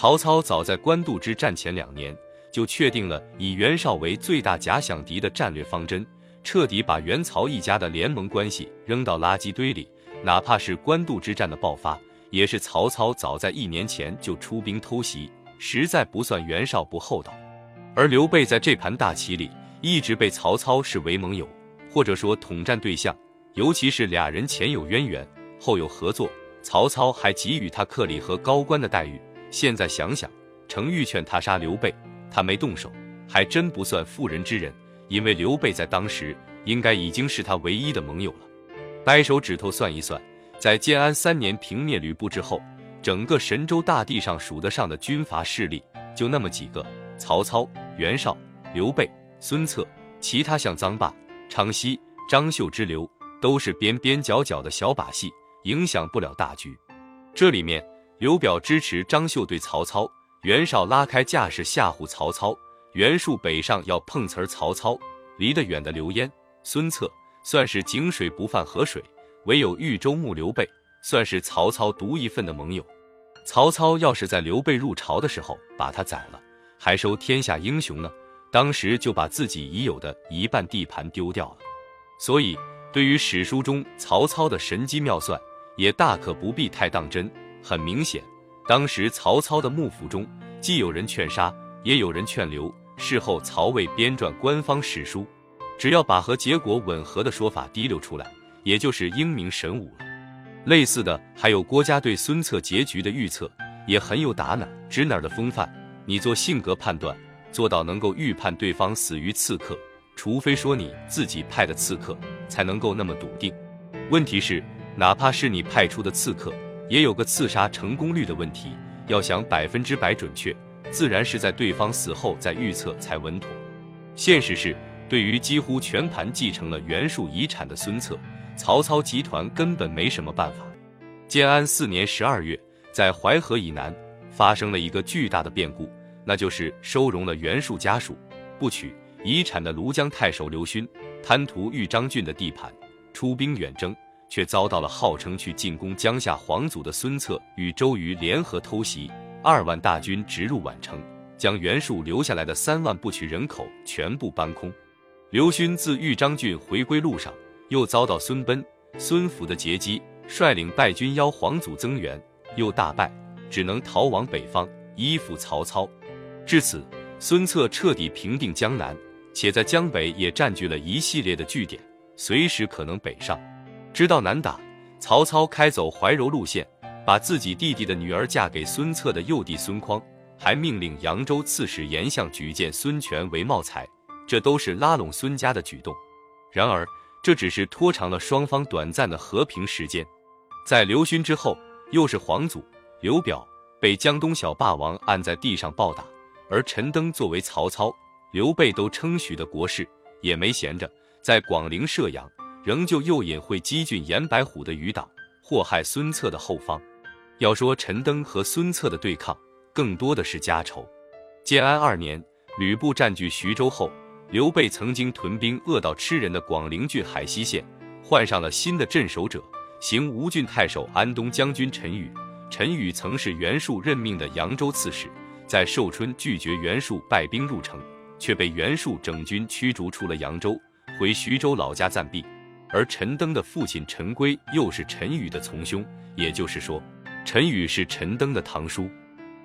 曹操早在官渡之战前两年就确定了以袁绍为最大假想敌的战略方针，彻底把袁曹一家的联盟关系扔到垃圾堆里。哪怕是官渡之战的爆发，也是曹操早在一年前就出兵偷袭，实在不算袁绍不厚道。而刘备在这盘大棋里一直被曹操视为盟友，或者说统战对象，尤其是俩人前有渊源，后有合作，曹操还给予他克礼和高官的待遇。现在想想，程昱劝他杀刘备，他没动手，还真不算妇人之仁，因为刘备在当时应该已经是他唯一的盟友了。掰手指头算一算，在建安三年平灭吕布之后，整个神州大地上数得上的军阀势力就那么几个：曹操、袁绍、刘备、孙策，其他像臧霸、昌豨、张绣之流，都是边边角角的小把戏，影响不了大局。这里面。刘表支持张绣对曹操，袁绍拉开架势吓唬曹操，袁术北上要碰瓷儿曹操，离得远的刘焉、孙策算是井水不犯河水，唯有豫州牧刘备算是曹操独一份的盟友。曹操要是在刘备入朝的时候把他宰了，还收天下英雄呢，当时就把自己已有的一半地盘丢掉了。所以，对于史书中曹操的神机妙算，也大可不必太当真。很明显，当时曹操的幕府中，既有人劝杀，也有人劝留。事后曹魏编撰官方史书，只要把和结果吻合的说法提溜出来，也就是英明神武了。类似的还有郭嘉对孙策结局的预测，也很有打哪指哪的风范。你做性格判断，做到能够预判对方死于刺客，除非说你自己派的刺客，才能够那么笃定。问题是，哪怕是你派出的刺客。也有个刺杀成功率的问题，要想百分之百准确，自然是在对方死后再预测才稳妥。现实是，对于几乎全盘继承了袁术遗产的孙策，曹操集团根本没什么办法。建安四年十二月，在淮河以南发生了一个巨大的变故，那就是收容了袁术家属不取遗产的庐江太守刘勋，贪图豫章郡的地盘，出兵远征。却遭到了号称去进攻江夏皇族的孙策与周瑜联合偷袭，二万大军直入宛城，将袁术留下来的三万不取人口全部搬空。刘勋自豫章郡回归路上，又遭到孙贲、孙福的截击，率领败军邀皇祖增援，又大败，只能逃往北方依附曹操。至此，孙策彻底平定江南，且在江北也占据了一系列的据点，随时可能北上。知道难打，曹操开走怀柔路线，把自己弟弟的女儿嫁给孙策的幼弟孙匡，还命令扬州刺史严相举荐孙权为茂才，这都是拉拢孙家的举动。然而，这只是拖长了双方短暂的和平时间。在刘勋之后，又是皇祖刘表被江东小霸王按在地上暴打，而陈登作为曹操、刘备都称许的国士，也没闲着，在广陵射阳。仍旧诱引会击进严白虎的余党，祸害孙策的后方。要说陈登和孙策的对抗，更多的是家仇。建安二年，吕布占据徐州后，刘备曾经屯兵恶到吃人的广陵郡海西县，换上了新的镇守者，行吴郡太守安东将军陈宇。陈宇曾是袁术任命的扬州刺史，在寿春拒绝袁术败兵入城，却被袁术整军驱逐出了扬州，回徐州老家暂避。而陈登的父亲陈规又是陈宇的从兄，也就是说，陈宇是陈登的堂叔。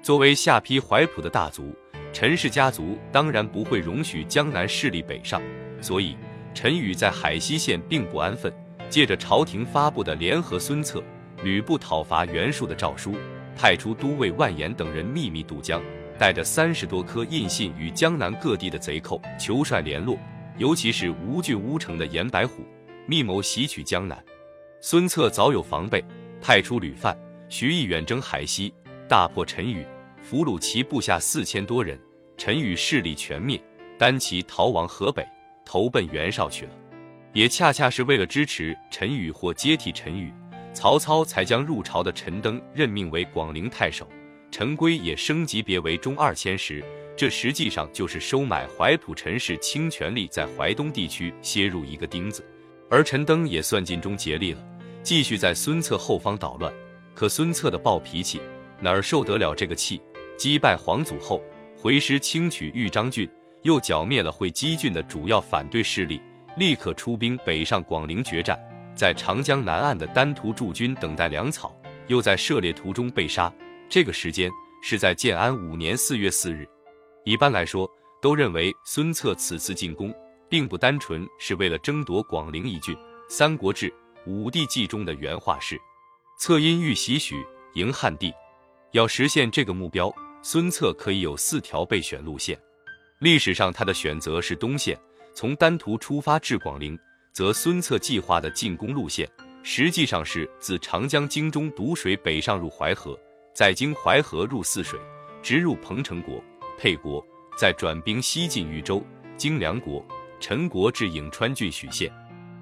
作为下邳怀朴的大族，陈氏家族当然不会容许江南势力北上，所以陈宇在海西县并不安分，借着朝廷发布的联合孙策、吕布讨伐袁术的诏书，派出都尉万言等人秘密渡江，带着三十多颗印信与江南各地的贼寇求帅联络，尤其是吴郡乌城的严白虎。密谋袭取江南，孙策早有防备，派出吕范、徐毅远征海西，大破陈宇，俘虏其部下四千多人。陈宇势力全灭，单骑逃亡河北，投奔袁绍去了。也恰恰是为了支持陈宇或接替陈宇，曹操才将入朝的陈登任命为广陵太守，陈规也升级别为中二千石。这实际上就是收买怀朴陈氏倾全力在淮东地区楔入一个钉子。而陈登也算尽忠竭力了，继续在孙策后方捣乱。可孙策的暴脾气哪儿受得了这个气？击败黄祖后，回师轻取豫章郡，又剿灭了会稽郡的主要反对势力，立刻出兵北上广陵决战。在长江南岸的丹徒驻军等待粮草，又在涉猎途中被杀。这个时间是在建安五年四月四日。一般来说，都认为孙策此次进攻并不单纯是为了争夺广陵一郡。《三国志·武帝纪》中的原话是：“策因欲袭许，迎汉帝。”要实现这个目标，孙策可以有四条备选路线。历史上他的选择是东线，从丹徒出发至广陵。则孙策计划的进攻路线，实际上是自长江经中堵水北上入淮河，再经淮河入泗水，直入彭城国、沛国，再转兵西进豫州，经梁国、陈国至颍川郡许县。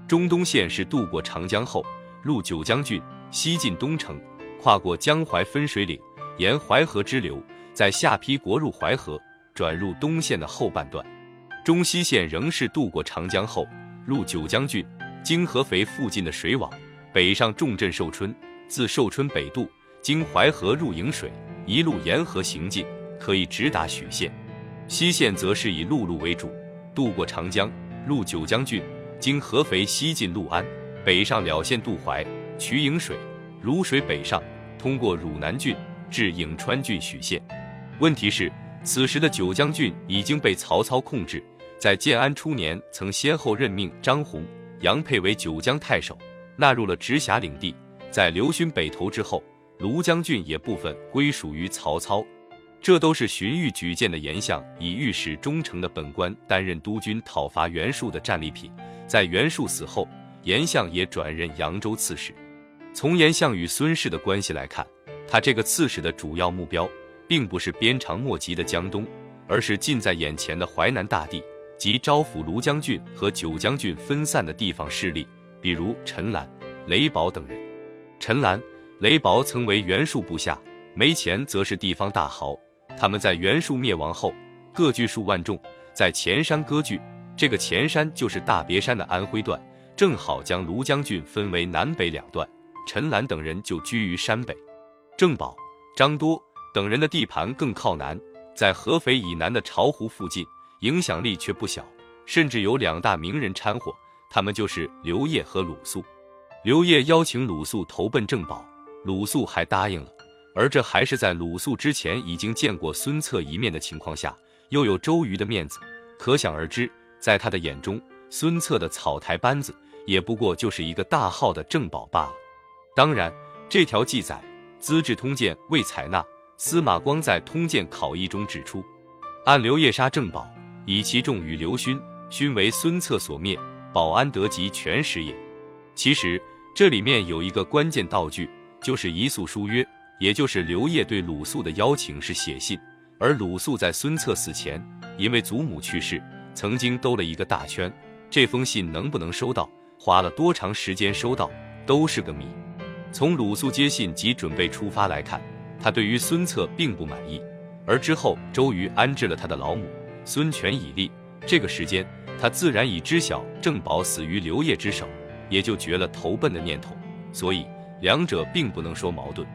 中东线是渡过长江后，入九江郡，西进东城，跨过江淮分水岭，沿淮河支流，在下邳国入淮河，转入东线的后半段。中西线仍是渡过长江后。入九江郡，经合肥附近的水网，北上重镇寿春，自寿春北渡，经淮河入颍水，一路沿河行进，可以直达许县。西线则是以陆路为主，渡过长江，入九江郡，经合肥西进六安，北上了县渡淮，取颍水，汝水北上，通过汝南郡至颍川郡许县。问题是，此时的九江郡已经被曹操控制。在建安初年，曾先后任命张宏、杨沛为九江太守，纳入了直辖领地。在刘勋北投之后，庐江郡也部分归属于曹操。这都是荀彧举荐的颜相以御史中丞的本官担任督军讨伐袁术的战利品。在袁术死后，颜相也转任扬州刺史。从颜相与孙氏的关系来看，他这个刺史的主要目标，并不是鞭长莫及的江东，而是近在眼前的淮南大地。及招抚庐江郡和九江郡分散的地方势力，比如陈兰、雷宝等人。陈兰、雷宝曾为袁术部下，没钱则是地方大豪。他们在袁术灭亡后，各据数万众，在前山割据。这个前山就是大别山的安徽段，正好将庐江郡分为南北两段。陈兰等人就居于山北。郑宝、张多等人的地盘更靠南，在合肥以南的巢湖附近。影响力却不小，甚至有两大名人掺和，他们就是刘烨和鲁肃。刘烨邀请鲁肃投奔郑宝，鲁肃还答应了，而这还是在鲁肃之前已经见过孙策一面的情况下，又有周瑜的面子，可想而知，在他的眼中，孙策的草台班子也不过就是一个大号的郑宝罢了。当然，这条记载《资治通鉴》未采纳，司马光在《通鉴考异》中指出，按刘烨杀郑宝。以其众与刘勋，勋为孙策所灭，保安得及全实也。其实这里面有一个关键道具，就是遗诉书约，也就是刘烨对鲁肃的邀请是写信，而鲁肃在孙策死前，因为祖母去世，曾经兜了一个大圈，这封信能不能收到，花了多长时间收到，都是个谜。从鲁肃接信及准备出发来看，他对于孙策并不满意，而之后周瑜安置了他的老母。孙权已立，这个时间，他自然已知晓郑宝死于刘烨之手，也就绝了投奔的念头。所以两者并不能说矛盾。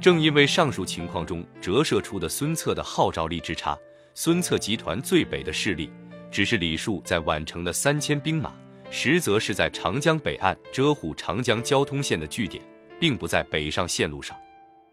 正因为上述情况中折射出的孙策的号召力之差，孙策集团最北的势力只是李树在宛城的三千兵马，实则是在长江北岸遮护长江交通线的据点，并不在北上线路上。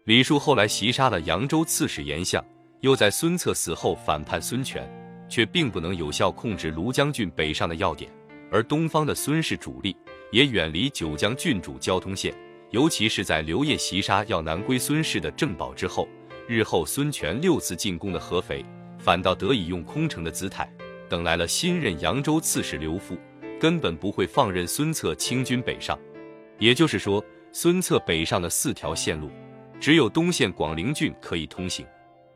李树后来袭杀了扬州刺史严相，又在孙策死后反叛孙权。却并不能有效控制庐江郡北上的要点，而东方的孙氏主力也远离九江郡主交通线，尤其是在刘烨袭杀要南归孙氏的郑宝之后，日后孙权六次进攻的合肥，反倒得以用空城的姿态等来了新任扬州刺史刘馥，根本不会放任孙策清军北上。也就是说，孙策北上的四条线路，只有东线广陵郡可以通行，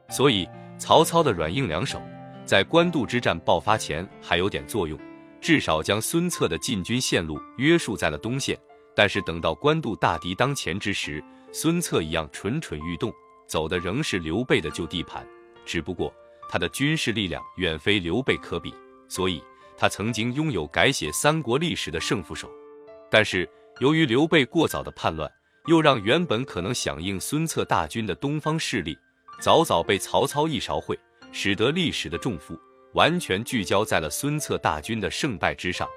所以曹操的软硬两手。在官渡之战爆发前还有点作用，至少将孙策的进军线路约束在了东线。但是等到官渡大敌当前之时，孙策一样蠢蠢欲动，走的仍是刘备的旧地盘，只不过他的军事力量远非刘备可比，所以他曾经拥有改写三国历史的胜负手。但是由于刘备过早的叛乱，又让原本可能响应孙策大军的东方势力早早被曹操一勺烩，使得历史的重负完全聚焦在了孙策大军的胜败之上。